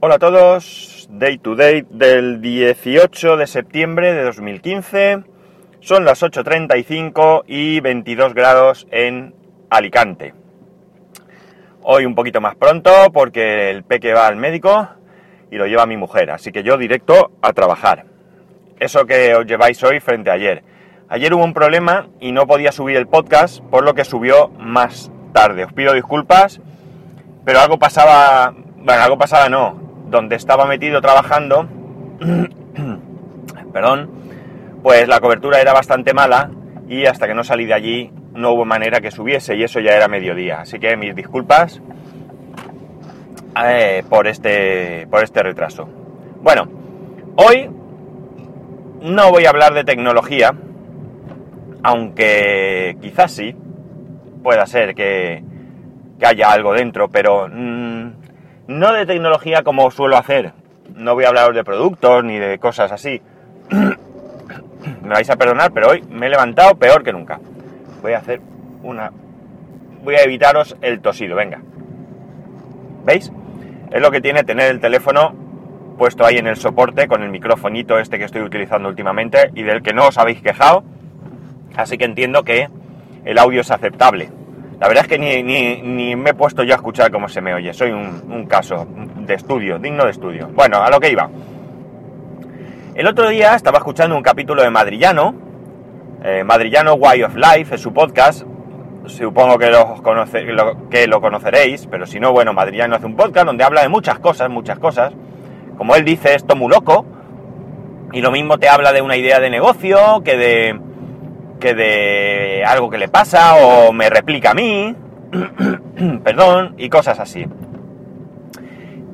Hola a todos, Day to Day del 18 de septiembre de 2015. Son las 8.35 y 22 grados en Alicante. Hoy un poquito más pronto porque el peque va al médico y lo lleva mi mujer, así que yo directo a trabajar. Eso que os lleváis hoy frente a ayer. Ayer hubo un problema y no podía subir el podcast, por lo que subió más tarde. Os pido disculpas, pero algo pasaba, bueno, algo pasaba no, donde estaba metido trabajando, perdón, pues la cobertura era bastante mala y hasta que no salí de allí no hubo manera que subiese y eso ya era mediodía. Así que mis disculpas eh, por, este, por este retraso. Bueno, hoy no voy a hablar de tecnología, aunque quizás sí, pueda ser que, que haya algo dentro, pero mmm, no de tecnología como suelo hacer. No voy a hablar de productos ni de cosas así. me vais a perdonar, pero hoy me he levantado peor que nunca. Voy a hacer una... Voy a evitaros el tosido, venga. ¿Veis? Es lo que tiene tener el teléfono puesto ahí en el soporte con el microfonito este que estoy utilizando últimamente y del que no os habéis quejado. Así que entiendo que el audio es aceptable. La verdad es que ni, ni, ni, me he puesto yo a escuchar cómo se me oye. Soy un, un, caso de estudio, digno de estudio. Bueno, a lo que iba. El otro día estaba escuchando un capítulo de Madrillano. Eh, Madrillano Way of Life es su podcast. Supongo que lo, que lo conoceréis, pero si no, bueno, Madrillano hace un podcast donde habla de muchas cosas, muchas cosas. Como él dice, esto muy loco. Y lo mismo te habla de una idea de negocio, que de que de algo que le pasa o me replica a mí, perdón, y cosas así.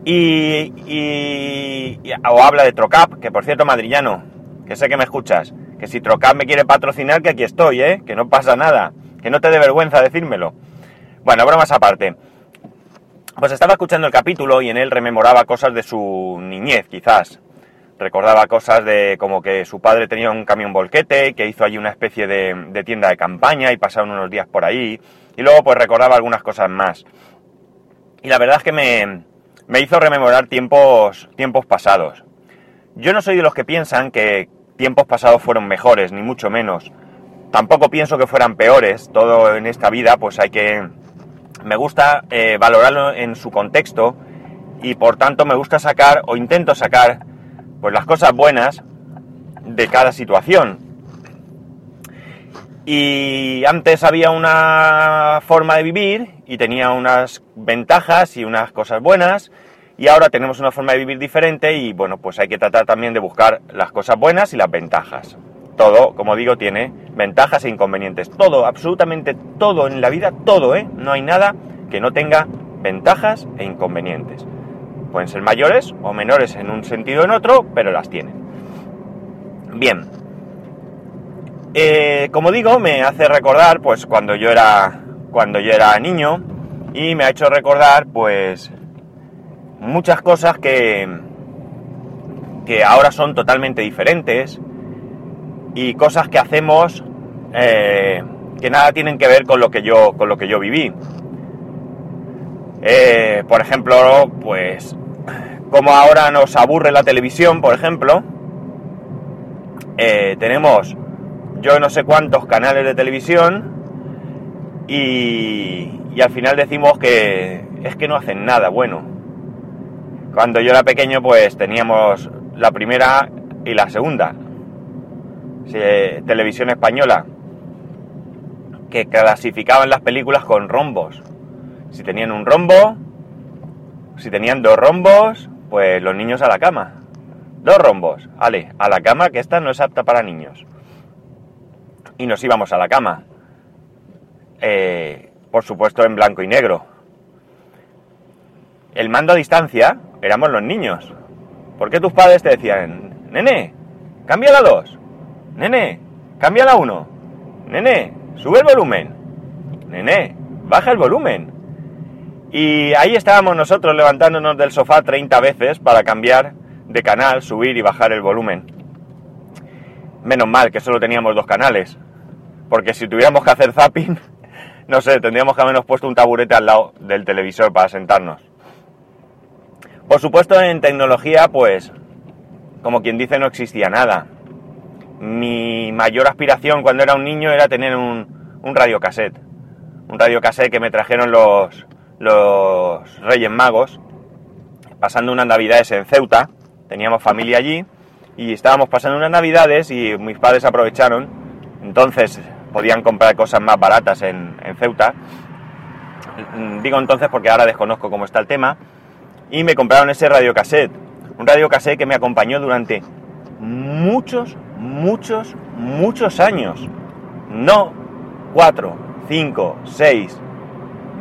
Y, y, o habla de Trocap, que por cierto, madrillano, que sé que me escuchas, que si Trocap me quiere patrocinar, que aquí estoy, ¿eh? que no pasa nada, que no te dé vergüenza decírmelo. Bueno, bromas aparte. Pues estaba escuchando el capítulo y en él rememoraba cosas de su niñez, quizás, recordaba cosas de como que su padre tenía un camión volquete, que hizo allí una especie de, de, tienda de campaña y pasaron unos días por ahí, y luego pues recordaba algunas cosas más. Y la verdad es que me, me hizo rememorar tiempos, tiempos pasados. Yo no soy de los que piensan que tiempos pasados fueron mejores, ni mucho menos. Tampoco pienso que fueran peores, todo en esta vida pues hay que... Me gusta eh, valorarlo en su contexto y por tanto me gusta sacar o intento sacar pues las cosas buenas de cada situación. Y antes había una forma de vivir y tenía unas ventajas y unas cosas buenas y ahora tenemos una forma de vivir diferente y bueno, pues hay que tratar también de buscar las cosas buenas y las ventajas. Todo, como digo, tiene ventajas e inconvenientes. Todo, absolutamente todo en la vida, todo, ¿eh? No hay nada que no tenga ventajas e inconvenientes. Pueden ser mayores o menores en un sentido o en otro, pero las tienen. Bien. Eh, como digo, me hace recordar, pues, cuando yo era. Cuando yo era niño. Y me ha hecho recordar, pues. muchas cosas que. que ahora son totalmente diferentes. Y cosas que hacemos. Eh, que nada tienen que ver con lo que yo. con lo que yo viví. Eh, por ejemplo, pues como ahora nos aburre la televisión, por ejemplo, eh, tenemos yo no sé cuántos canales de televisión y, y, al final decimos que es que no hacen nada bueno. Cuando yo era pequeño pues teníamos la primera y la segunda. Televisión española que clasificaban las películas con rombos. Si tenían un rombo, si tenían dos rombos, pues los niños a la cama. Dos rombos, vale, a la cama que esta no es apta para niños. Y nos íbamos a la cama. Eh, por supuesto en blanco y negro. El mando a distancia éramos los niños. ¿Por qué tus padres te decían, nene, cambia la 2? Nene, cambia la 1. Nene, sube el volumen. Nene, baja el volumen. Y ahí estábamos nosotros levantándonos del sofá 30 veces para cambiar de canal, subir y bajar el volumen. Menos mal que solo teníamos dos canales. Porque si tuviéramos que hacer zapping, no sé, tendríamos que habernos puesto un taburete al lado del televisor para sentarnos. Por supuesto, en tecnología, pues, como quien dice, no existía nada. Mi mayor aspiración cuando era un niño era tener un, un radiocassette. Un radiocassette que me trajeron los, los Reyes Magos, pasando unas navidades en Ceuta. Teníamos familia allí y estábamos pasando unas navidades y mis padres aprovecharon. Entonces podían comprar cosas más baratas en, en Ceuta. Digo entonces porque ahora desconozco cómo está el tema. Y me compraron ese radiocassette. Un radiocassette que me acompañó durante muchos, muchos, muchos años. No 4, 5, 6,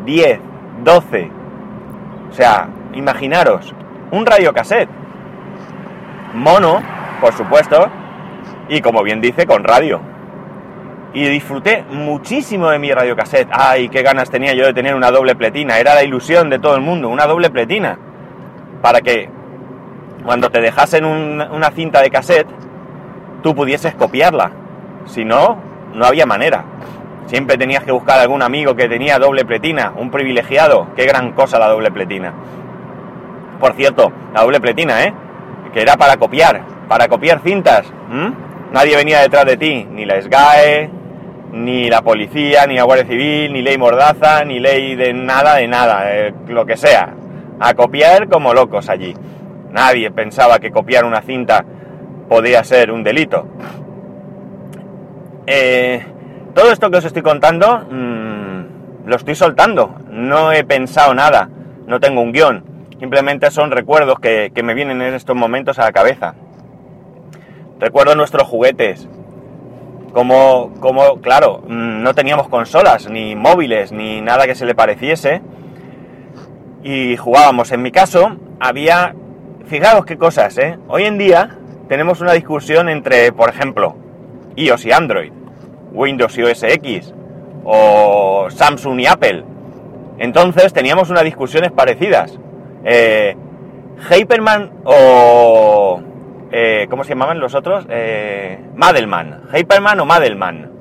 10, 12. O sea, imaginaros, un radiocassette. Mono, por supuesto, y como bien dice, con radio. Y disfruté muchísimo de mi radiocassette. Ay, qué ganas tenía yo de tener una doble pletina. Era la ilusión de todo el mundo, una doble pletina. Para que cuando te dejasen un, una cinta de cassette, tú pudieses copiarla. Si no, no había manera. Siempre tenías que buscar algún amigo que tenía doble pletina, un privilegiado. Qué gran cosa la doble pletina. Por cierto, la doble pletina, ¿eh? Que era para copiar, para copiar cintas. Nadie venía detrás de ti, ni la SGAE, ni la policía, ni la Guardia Civil, ni ley Mordaza, ni ley de nada, de nada, eh, lo que sea. A copiar como locos allí. Nadie pensaba que copiar una cinta podía ser un delito. Eh, todo esto que os estoy contando mmm, lo estoy soltando. No he pensado nada. No tengo un guion. Simplemente son recuerdos que, que me vienen en estos momentos a la cabeza. Recuerdo nuestros juguetes. Como, como, claro, no teníamos consolas, ni móviles, ni nada que se le pareciese. Y jugábamos. En mi caso, había. Fijaos qué cosas, ¿eh? Hoy en día tenemos una discusión entre, por ejemplo, iOS y Android. Windows y OS X o Samsung y Apple. Entonces teníamos unas discusiones parecidas. Eh, Hyperman o... Eh, ¿Cómo se llamaban los otros? Eh, Madelman. Hyperman o Madelman.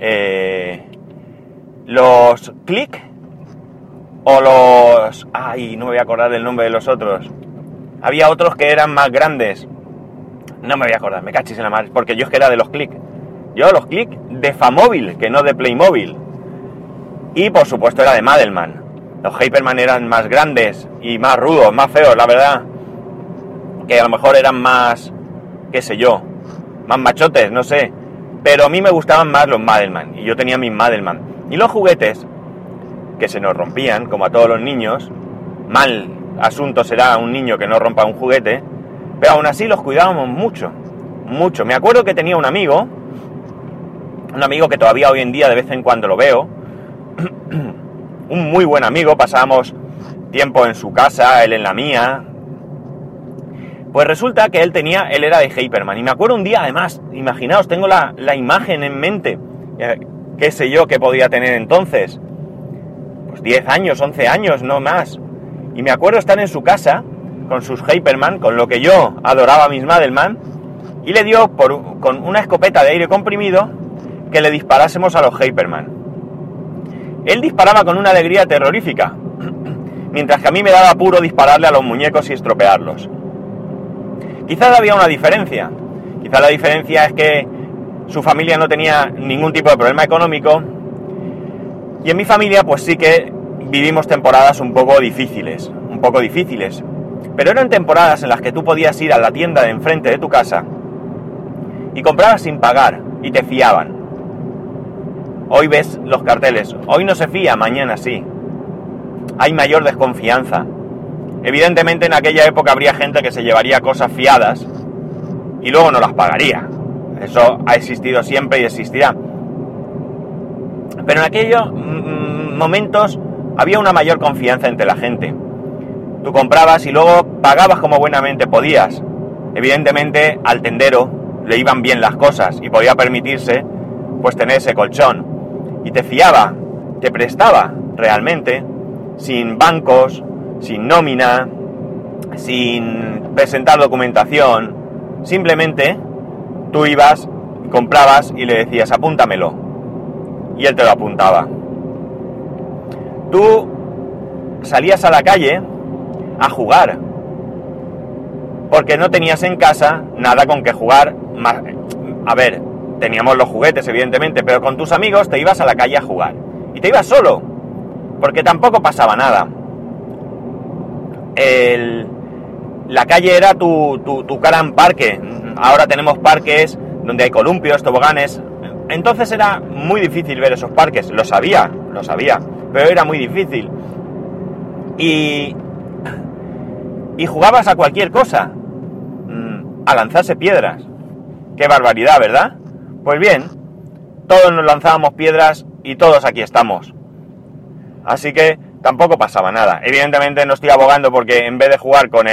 Eh, los Click o los... Ay, no me voy a acordar del nombre de los otros. Había otros que eran más grandes. No me voy a acordar, me cachis en la madre, porque yo es que era de los Click. Yo los clic de Famóvil, que no de Playmobil. Y por supuesto era de Madelman. Los Hyperman eran más grandes y más rudos, más feos, la verdad. Que a lo mejor eran más, qué sé yo, más machotes, no sé. Pero a mí me gustaban más los Madelman. Y yo tenía mis Madelman. Y los juguetes, que se nos rompían, como a todos los niños. Mal asunto será un niño que no rompa un juguete. Pero aún así los cuidábamos mucho. Mucho. Me acuerdo que tenía un amigo un amigo que todavía hoy en día de vez en cuando lo veo, un muy buen amigo, pasábamos tiempo en su casa, él en la mía. Pues resulta que él tenía, él era de Hyperman. Y me acuerdo un día, además, imaginaos, tengo la, la imagen en mente, qué sé yo que podía tener entonces. Pues 10 años, 11 años, no más. Y me acuerdo estar en su casa con sus Hyperman, con lo que yo adoraba a mis Madelman, y le dio por, con una escopeta de aire comprimido que le disparásemos a los Hyperman. Él disparaba con una alegría terrorífica, mientras que a mí me daba puro dispararle a los muñecos y estropearlos. Quizás había una diferencia. Quizás la diferencia es que su familia no tenía ningún tipo de problema económico y en mi familia pues sí que vivimos temporadas un poco difíciles, un poco difíciles. Pero eran temporadas en las que tú podías ir a la tienda de enfrente de tu casa y comprabas sin pagar y te fiaban. Hoy ves los carteles, hoy no se fía, mañana sí. Hay mayor desconfianza. Evidentemente en aquella época habría gente que se llevaría cosas fiadas y luego no las pagaría. Eso ha existido siempre y existirá. Pero en aquellos momentos había una mayor confianza entre la gente. Tú comprabas y luego pagabas como buenamente podías. Evidentemente al tendero le iban bien las cosas y podía permitirse pues tener ese colchón y te fiaba, te prestaba realmente, sin bancos, sin nómina, sin presentar documentación, simplemente tú ibas, comprabas y le decías apúntamelo y él te lo apuntaba. Tú salías a la calle a jugar porque no tenías en casa nada con que jugar. A ver, teníamos los juguetes, evidentemente, pero con tus amigos te ibas a la calle a jugar. Y te ibas solo, porque tampoco pasaba nada. la calle era tu, tu, tu gran parque. Ahora tenemos parques donde hay columpios, toboganes. Entonces era muy difícil ver esos parques. Lo sabía, lo sabía, pero era muy difícil. Y, y jugabas a cualquier cosa, mm, a lanzarse piedras. Qué barbaridad, ¿verdad? Pues bien, todos nos lanzábamos piedras y todos aquí estamos. Así que tampoco pasaba nada. Evidentemente no estoy abogando porque en vez de jugar con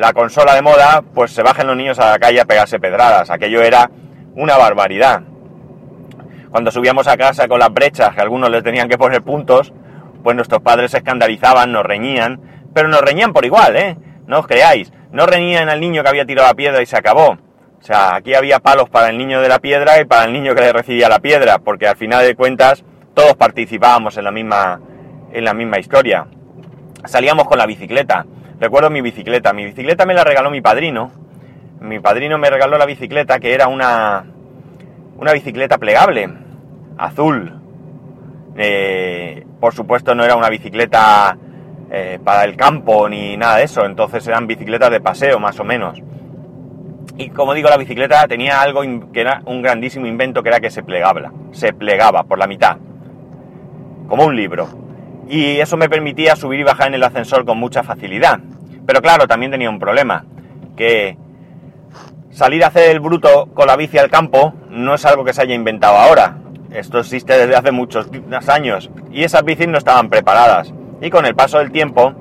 la consola de moda, pues se bajen los niños a la calle a pegarse pedradas. Aquello era una barbaridad. Cuando subíamos a casa con las brechas, que algunos les tenían que poner puntos, pues nuestros padres se escandalizaban, nos reñían, pero nos reñían por igual, ¿eh? No os creáis. No reñían al niño que había tirado la piedra y se acabó. O sea, aquí había palos para el niño de la piedra y para el niño que le recibía la piedra, porque al final de cuentas todos participábamos en la misma, en la misma historia. Salíamos con la bicicleta. Recuerdo mi bicicleta. Mi bicicleta me la regaló mi padrino. Mi padrino me regaló la bicicleta que era una, una bicicleta plegable, azul. Eh, por supuesto no era una bicicleta eh, para el campo ni nada de eso, entonces eran bicicletas de paseo más o menos. Y como digo, la bicicleta tenía algo que era un grandísimo invento que era que se plegaba, se plegaba por la mitad, como un libro. Y eso me permitía subir y bajar en el ascensor con mucha facilidad. Pero claro, también tenía un problema, que salir a hacer el bruto con la bici al campo no es algo que se haya inventado ahora. Esto existe desde hace muchos años y esas bicis no estaban preparadas. Y con el paso del tiempo,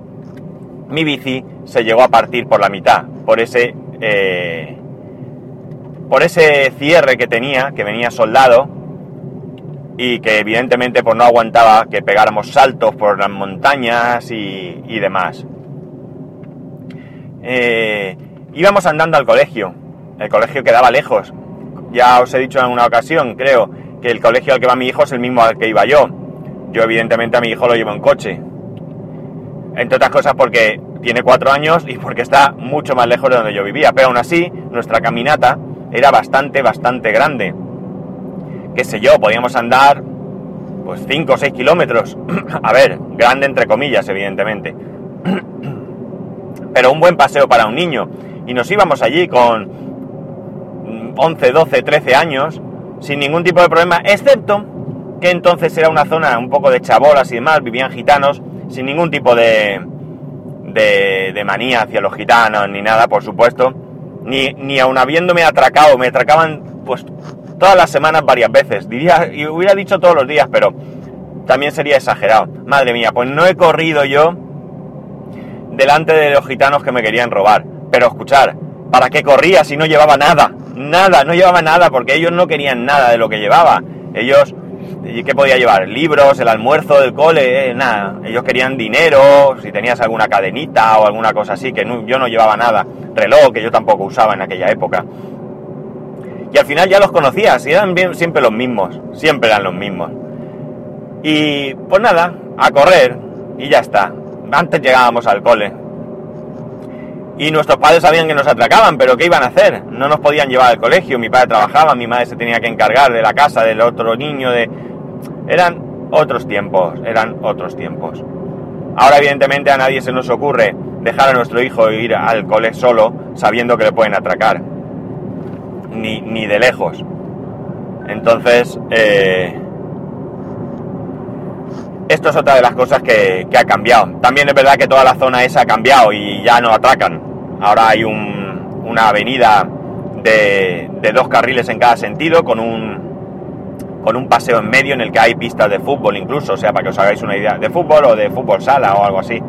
mi bici se llegó a partir por la mitad, por ese eh, por ese cierre que tenía, que venía soldado, y que evidentemente pues no aguantaba que pegáramos saltos por las montañas y, demás. Eh, íbamos andando al colegio, el colegio quedaba lejos. Ya os he dicho en una ocasión, creo, que el colegio al que va mi hijo es el mismo al que iba yo. Yo evidentemente a mi hijo lo llevo en coche. Entre otras cosas porque tiene cuatro años y porque está mucho más lejos de donde yo vivía. Pero aún así, nuestra caminata era bastante, bastante grande. Qué sé yo, podíamos andar pues 5 o 6 kilómetros. A ver, grande entre comillas, evidentemente. Pero un buen paseo para un niño. Y nos íbamos allí con 11, 12, 13 años, sin ningún tipo de problema, excepto que entonces era una zona un poco de chabolas y demás, vivían gitanos, sin ningún tipo de, de, manía hacia los gitanos ni nada, por supuesto ni, ni aun habiéndome atracado, me atracaban pues todas las semanas varias veces. Diría, y hubiera dicho todos los días, pero también sería exagerado. Madre mía, pues no he corrido yo delante de los gitanos que me querían robar. Pero escuchar, ¿para qué corría si no llevaba nada? Nada, no llevaba nada, porque ellos no querían nada de lo que llevaba. Ellos, ¿qué podía llevar? Libros, el almuerzo del cole, eh, nada. Ellos querían dinero, si tenías alguna cadenita o alguna cosa así, que yo no llevaba nada reloj que yo tampoco usaba en aquella época. Y al final ya los conocías y eran bien, siempre los mismos, siempre eran los mismos. Y pues nada, a correr y ya está. Antes llegábamos al cole. Y nuestros padres sabían que nos atracaban, pero ¿qué iban a hacer? No nos podían llevar al colegio, mi padre trabajaba, mi madre se tenía que encargar de la casa del otro niño, de... Eran otros tiempos, eran otros tiempos. Ahora evidentemente a nadie se nos ocurre dejar a nuestro hijo ir al cole solo sabiendo que le pueden atracar. Ni, ni de lejos. Entonces, eh, esto es otra de las cosas que, ha cambiado. También es verdad que toda la zona esa ha cambiado y ya no atracan. Ahora hay un, una avenida de, de, dos carriles en cada sentido con un, con un paseo en medio en el que hay pistas de fútbol incluso, o sea, para que os hagáis una idea, de fútbol o de fútbol sala o algo así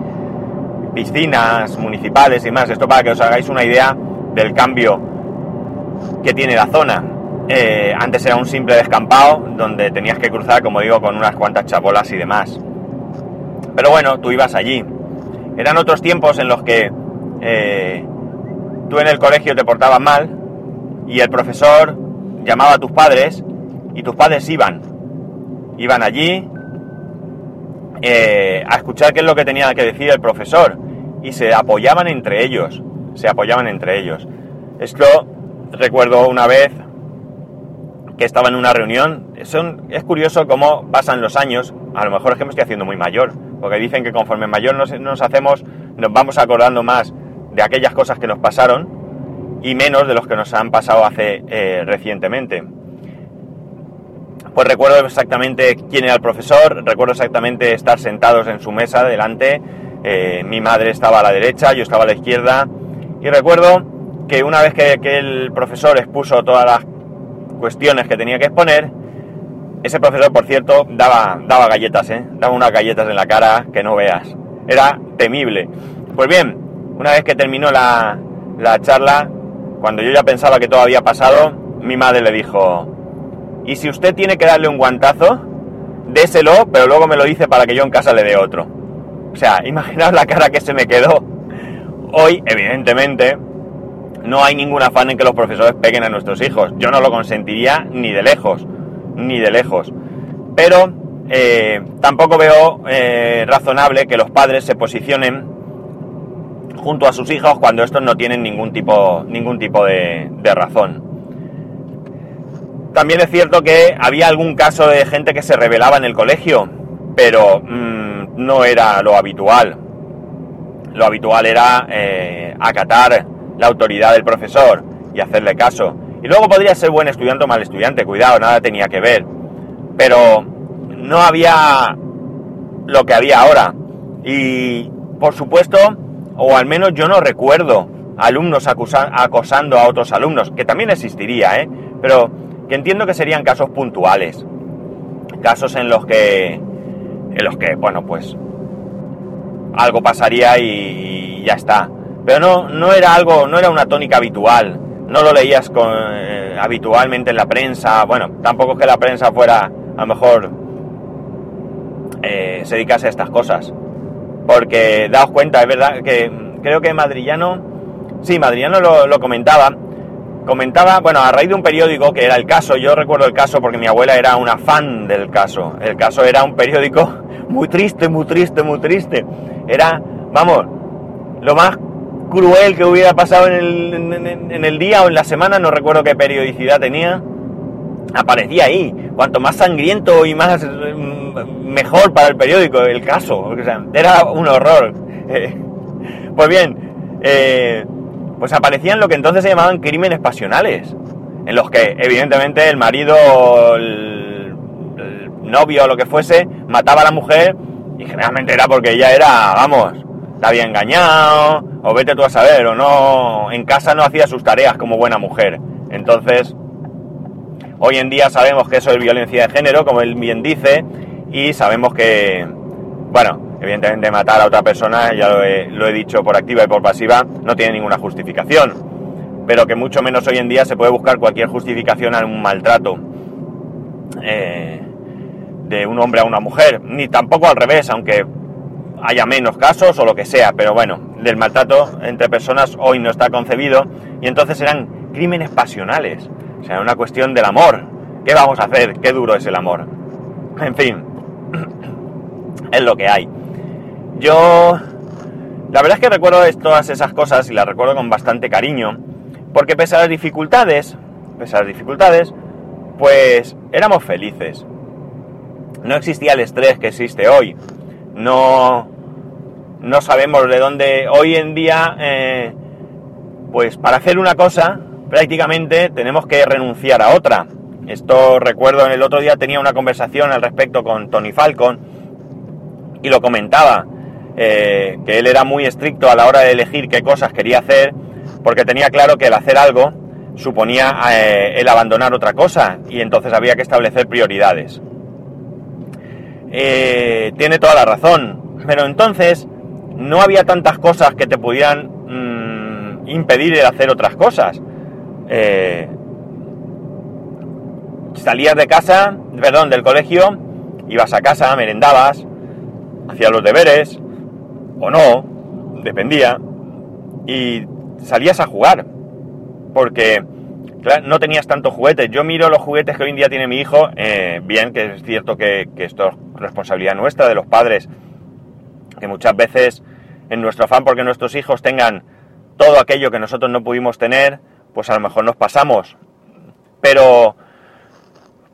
piscinas municipales y más. Esto para que os hagáis una idea del cambio que tiene la zona. Eh, antes era un simple descampado donde tenías que cruzar, como digo, con unas cuantas chapolas y demás. Pero bueno, tú ibas allí. Eran otros tiempos en los que eh, tú en el colegio te portabas mal y el profesor llamaba a tus padres y tus padres iban. Iban allí eh, a escuchar qué es lo que tenía que decir el profesor y se apoyaban entre ellos. se apoyaban entre ellos. Esto recuerdo una vez que estaba en una reunión. es curioso cómo pasan los años. A lo mejor es que me estoy haciendo muy mayor, porque dicen que conforme mayor nos, hacemos, nos vamos acordando más de aquellas cosas que nos pasaron y menos de los que nos han pasado hace eh, recientemente. Pues recuerdo exactamente quién era el profesor, recuerdo exactamente estar sentados en su mesa delante, eh, mi madre estaba a la derecha, yo estaba a la izquierda, y recuerdo que una vez que, el profesor expuso todas las cuestiones que tenía que exponer, ese profesor, por cierto, daba, daba galletas, ¿eh? daba unas galletas en la cara que no veas. Era temible. Pues bien, una vez que terminó la, la charla, cuando yo ya pensaba que todo había pasado, mi madre le dijo, y si usted tiene que darle un guantazo, déselo, pero luego me lo dice para que yo en casa le dé otro. O sea, imaginaos la cara que se me quedó. Hoy, evidentemente, no hay ningún afán en que los profesores peguen a nuestros hijos. Yo no lo consentiría ni de lejos, ni de lejos. Pero eh, tampoco veo eh, razonable que los padres se posicionen junto a sus hijos cuando estos no tienen ningún tipo, ningún tipo de, razón. También es cierto que había algún caso de gente que se rebelaba en el colegio, pero mm, no era lo habitual. Lo habitual era eh, acatar la autoridad del profesor y hacerle caso. Y luego podría ser buen estudiante o mal estudiante, cuidado, nada tenía que ver. Pero no había lo que había ahora. Y por supuesto, o al menos yo no recuerdo alumnos acosando a otros alumnos, que también existiría, ¿eh? pero que entiendo que serían casos puntuales. Casos en los que, en los que, bueno, pues algo pasaría y ya está. Pero no, no era algo, no era una tónica habitual. No lo leías con, eh, habitualmente en la prensa. Bueno, tampoco es que la prensa fuera, a lo mejor, eh, se dedicase a estas cosas. Porque daos cuenta, es verdad que creo que Madrillano, sí, Madrillano lo, comentaba. Comentaba, bueno, a raíz de un periódico que era el caso, yo recuerdo el caso porque mi abuela era una fan del caso. El caso era un periódico muy triste, muy triste, muy triste. Era, vamos, lo más cruel que hubiera pasado en el, día o en la semana, no recuerdo qué periodicidad tenía, aparecía ahí. Cuanto más sangriento y más mm, mejor para el periódico el caso. era un horror. pues bien, eh, pues aparecían lo que entonces se llamaban crímenes pasionales, en los que evidentemente el marido, el, el novio o lo que fuese, mataba a la mujer y generalmente era porque ella era, vamos, la había engañado, o vete tú a saber, o no, en casa no hacía sus tareas como buena mujer. Entonces, hoy en día sabemos que eso es violencia de género, como él bien dice, y sabemos que, bueno, evidentemente matar a otra persona, ya lo he, dicho por activa y por pasiva, no tiene ninguna justificación, pero que mucho menos hoy en día se puede buscar cualquier justificación a un maltrato. Eh, de un hombre a una mujer, ni tampoco al revés, aunque haya menos casos o lo que sea, pero bueno, del maltrato entre personas hoy no está concebido y entonces eran crímenes pasionales, o sea, una cuestión del amor. ¿Qué vamos a hacer? Qué duro es el amor. En fin, es lo que hay. Yo, la verdad es que recuerdo todas esas cosas y las recuerdo con bastante cariño, porque pese a las dificultades, pese a las dificultades, pues éramos felices. No existía el estrés que existe hoy no, no sabemos de dónde hoy en día, eh, pues para hacer una cosa prácticamente tenemos que renunciar a otra. Esto recuerdo en el otro día tenía una conversación al respecto con Tony Falcon y lo comentaba, eh, que él era muy estricto a la hora de elegir qué cosas quería hacer, porque tenía claro que el hacer algo suponía eh, el abandonar otra cosa y entonces había que establecer prioridades. Eh, tiene toda la razón. Pero entonces no había tantas cosas que te pudieran mm, impedir de hacer otras cosas. Eh, salías de casa, perdón, del colegio, ibas a casa, merendabas, hacías los deberes, o no, dependía, y salías a jugar. Porque no tenías tantos juguetes. Yo miro los juguetes que hoy en día tiene mi hijo, eh, bien que es cierto que, esto es responsabilidad nuestra, de los padres, que muchas veces en nuestro afán porque nuestros hijos tengan todo aquello que nosotros no pudimos tener, pues a lo mejor nos pasamos. Pero,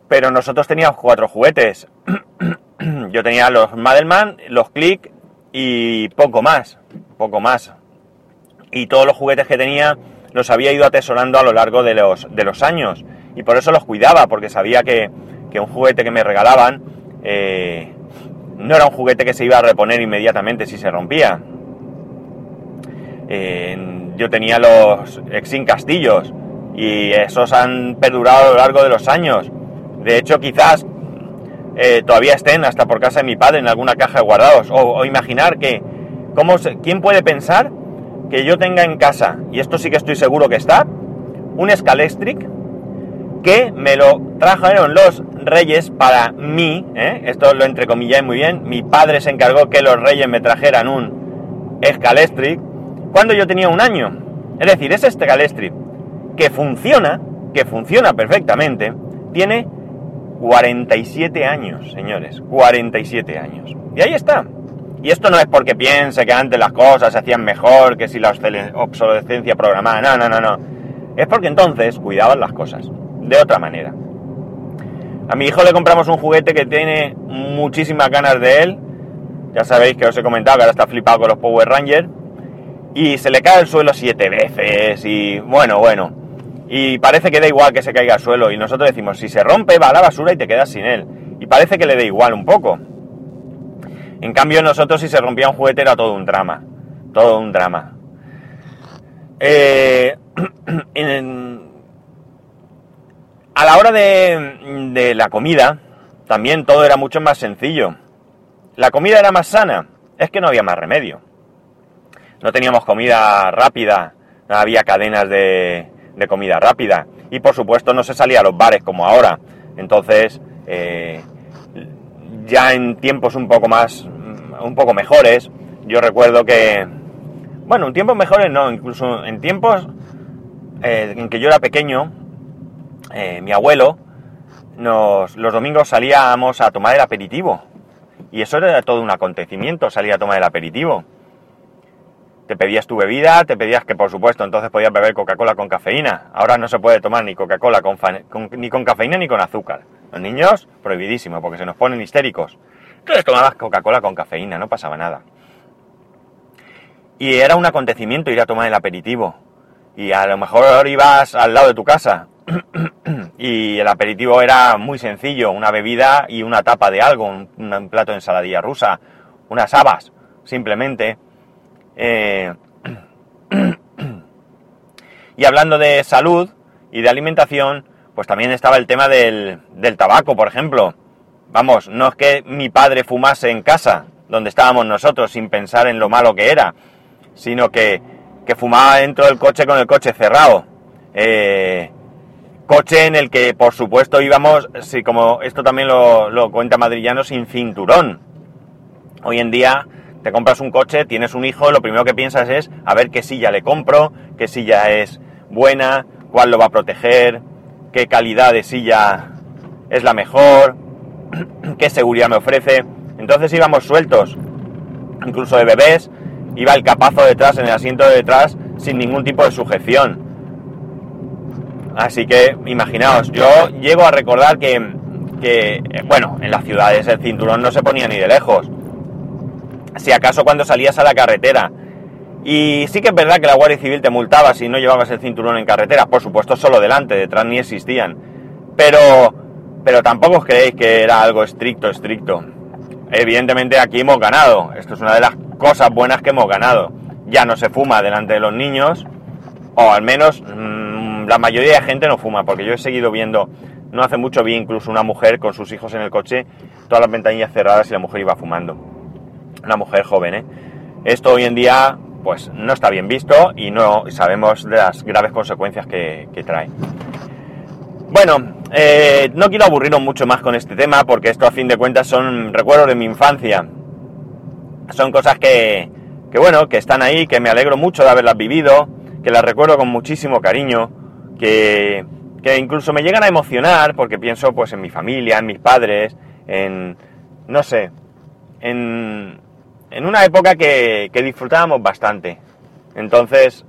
pero nosotros teníamos cuatro juguetes. Yo tenía los Madelman, los Click y poco más, poco más. Y todos los juguetes que tenía los había ido atesorando a lo largo de los, de los años. Y por eso los cuidaba, porque sabía que, un juguete que me regalaban eh, no era un juguete que se iba a reponer inmediatamente si se rompía. Eh, yo tenía los Exin Castillos y esos han perdurado a lo largo de los años. De hecho, quizás eh, todavía estén hasta por casa de mi padre en alguna caja de guardados. O, imaginar que, ¿cómo ¿quién puede pensar que yo tenga en casa, y esto sí que estoy seguro que está, un Scalestric que me lo trajeron los reyes para mí, ¿eh? esto lo entrecomillé muy bien, mi padre se encargó que los reyes me trajeran un Scalestric cuando yo tenía un año. Es decir, ese Scalestric que funciona, que funciona perfectamente, tiene 47 años, señores, 47 años. Y ahí está. Y esto no es porque piense que antes las cosas se hacían mejor, que si la obsolescencia programada, no, no, no, no. Es porque entonces cuidaban las cosas, de otra manera. A mi hijo le compramos un juguete que tiene muchísimas ganas de él. Ya sabéis que os he comentado que ahora está flipado con los Power Rangers. Y se le cae al suelo siete veces y bueno, bueno. Y parece que da igual que se caiga al suelo. Y nosotros decimos, si se rompe, va a la basura y te quedas sin él. Y parece que le da igual un poco. En cambio, nosotros si se rompía un juguete era todo un drama. Todo un drama. Eh, a la hora de, de la comida, también todo era mucho más sencillo. La comida era más sana. Es que no había más remedio. No teníamos comida rápida, no había cadenas de, comida rápida. Y por supuesto no se salía a los bares como ahora. Entonces, eh, ya en tiempos un poco más, un poco mejores, yo recuerdo que, bueno, en tiempos mejores no, incluso en tiempos eh, en que yo era pequeño, eh, mi abuelo, nos, los domingos salíamos a tomar el aperitivo. Y eso era todo un acontecimiento, salir a tomar el aperitivo. Te pedías tu bebida, te pedías que por supuesto entonces podías beber Coca-Cola con cafeína. Ahora no se puede tomar ni Coca-Cola con, ni con cafeína ni con azúcar. Los niños, prohibidísimo, porque se nos ponen histéricos. Entonces tomabas Coca-Cola con cafeína, no pasaba nada. Y era un acontecimiento ir a tomar el aperitivo. Y a lo mejor ibas al lado de tu casa. y el aperitivo era muy sencillo, una bebida y una tapa de algo, un, plato de ensaladilla rusa, unas habas, simplemente. Eh, y hablando de salud y de alimentación, pues también estaba el tema del, tabaco, por ejemplo. Vamos, no es que mi padre fumase en casa, donde estábamos nosotros, sin pensar en lo malo que era, sino que, fumaba dentro del coche con el coche cerrado. Eh, coche en el que, por supuesto, íbamos, sí, como esto también lo, lo cuenta Madrillano, sin cinturón. Hoy en día te compras un coche, tienes un hijo, lo primero que piensas es a ver qué silla le compro, qué silla es buena, cuál lo va a proteger, qué calidad de silla es la mejor, qué seguridad me ofrece. Entonces íbamos sueltos, incluso de bebés, iba el capazo detrás, en el asiento de detrás, sin ningún tipo de sujeción. Así que, imaginaos, yo llego a recordar que, que, bueno, en las ciudades el cinturón no se ponía ni de lejos. Si acaso cuando salías a la carretera, y sí que es verdad que la Guardia Civil te multaba si no llevabas el cinturón en carretera, por supuesto solo delante, detrás ni existían. Pero, pero tampoco os creéis que era algo estricto, estricto. Evidentemente aquí hemos ganado, esto es una de las cosas buenas que hemos ganado. Ya no se fuma delante de los niños, o al menos mmm, la mayoría de gente no fuma, porque yo he seguido viendo, no hace mucho vi incluso una mujer con sus hijos en el coche, todas las ventanillas cerradas y la mujer iba fumando. Una mujer joven, ¿eh? Esto hoy en día pues no está bien visto y no sabemos de las graves consecuencias que, trae. Bueno, eh, no quiero aburriros mucho más con este tema porque esto a fin de cuentas son recuerdos de mi infancia. Son cosas que, bueno, que están ahí, que me alegro mucho de haberlas vivido, que las recuerdo con muchísimo cariño, que, que incluso me llegan a emocionar porque pienso pues en mi familia, en mis padres, en, no sé, en, en una época que, disfrutábamos bastante. Entonces,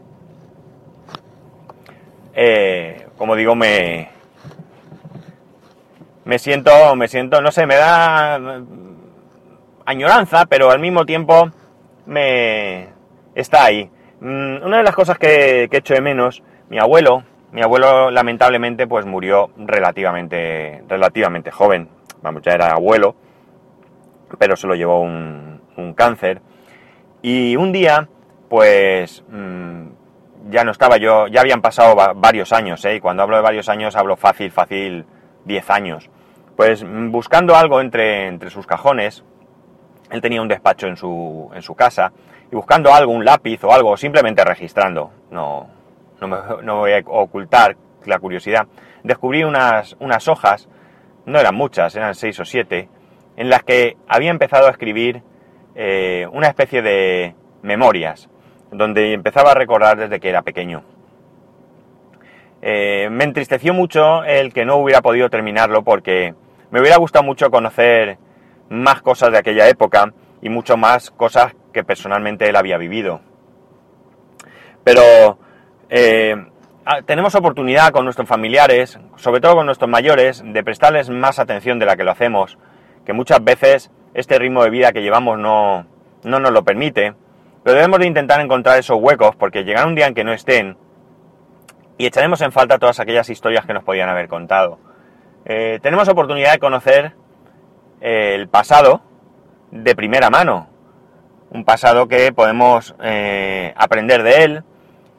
eh, como digo, me, me siento, me siento, no sé, me da añoranza, pero al mismo tiempo me está ahí. Mm, una de las cosas que, que echo de menos, mi abuelo, mi abuelo lamentablemente pues murió relativamente, relativamente joven, vamos, ya era abuelo, pero se lo llevó un, un cáncer. Y un día, pues mmm, ya no estaba yo, ya habían pasado varios años, ¿eh? y cuando hablo de varios años hablo fácil, fácil, 10 años. Pues mm, buscando algo entre, entre sus cajones, él tenía un despacho en su, en su casa, y buscando algo, un lápiz o algo, simplemente registrando, no, no me, no voy a ocultar la curiosidad, descubrí unas, unas hojas, no eran muchas, eran seis o siete, en las que había empezado a escribir eh, una especie de memorias, donde empezaba a recordar desde que era pequeño. Eh, me entristeció mucho el que no hubiera podido terminarlo porque me hubiera gustado mucho conocer más cosas de aquella época y mucho más cosas que personalmente él había vivido. Pero eh, tenemos oportunidad con nuestros familiares, sobre todo con nuestros mayores, de prestarles más atención de la que lo hacemos, que muchas veces este ritmo de vida que llevamos no, no nos lo permite, pero debemos de intentar encontrar esos huecos porque llegará un día en que no estén y echaremos en falta todas aquellas historias que nos podían haber contado. Eh, tenemos oportunidad de conocer eh, el pasado de primera mano, un pasado que podemos eh, aprender de él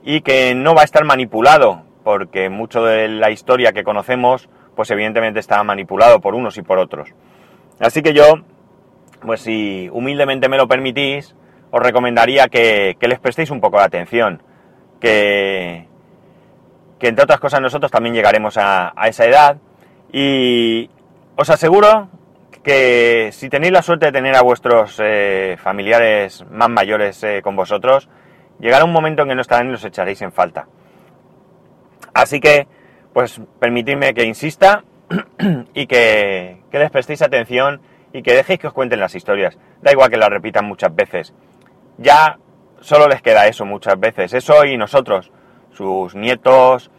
y que no va a estar manipulado, porque mucho de la historia que conocemos, pues evidentemente está manipulado por unos y por otros. Así que yo, pues si humildemente me lo permitís, os recomendaría que, les prestéis un poco de atención, que, entre otras cosas nosotros también llegaremos a, a esa edad y os aseguro que si tenéis la suerte de tener a vuestros eh, familiares más mayores eh, con vosotros, llegará un momento en que no estarán y los echaréis en falta. Así que, pues permitidme que insista y que, que les prestéis atención y que dejéis que os cuenten las historias. Da igual que las repitan muchas veces. Ya solo les queda eso muchas veces. Eso y nosotros, sus nietos,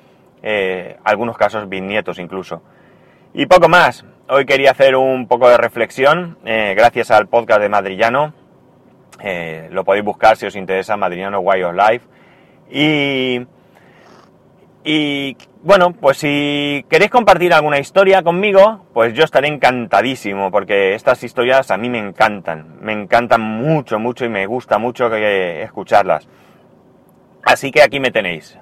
eh, algunos casos bisnietos incluso. Y poco más. Hoy quería hacer un poco de reflexión eh, gracias al podcast de Madrillano. Eh, lo podéis buscar si os interesa, Madrillano Way of Life. Y, y bueno, pues si queréis compartir alguna historia conmigo, pues yo estaré encantadísimo, porque estas historias a mí me encantan. Me encantan mucho, mucho y me gusta mucho que, escucharlas. Así que aquí me tenéis.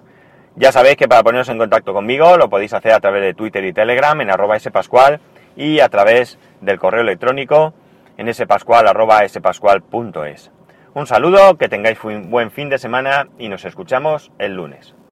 Ya sabéis que para poneros en contacto conmigo lo podéis hacer a través de Twitter y Telegram en arroba spascual y a través del correo electrónico en spascual arroba spascual.es. Un saludo, que tengáis un buen fin de semana y nos escuchamos el lunes.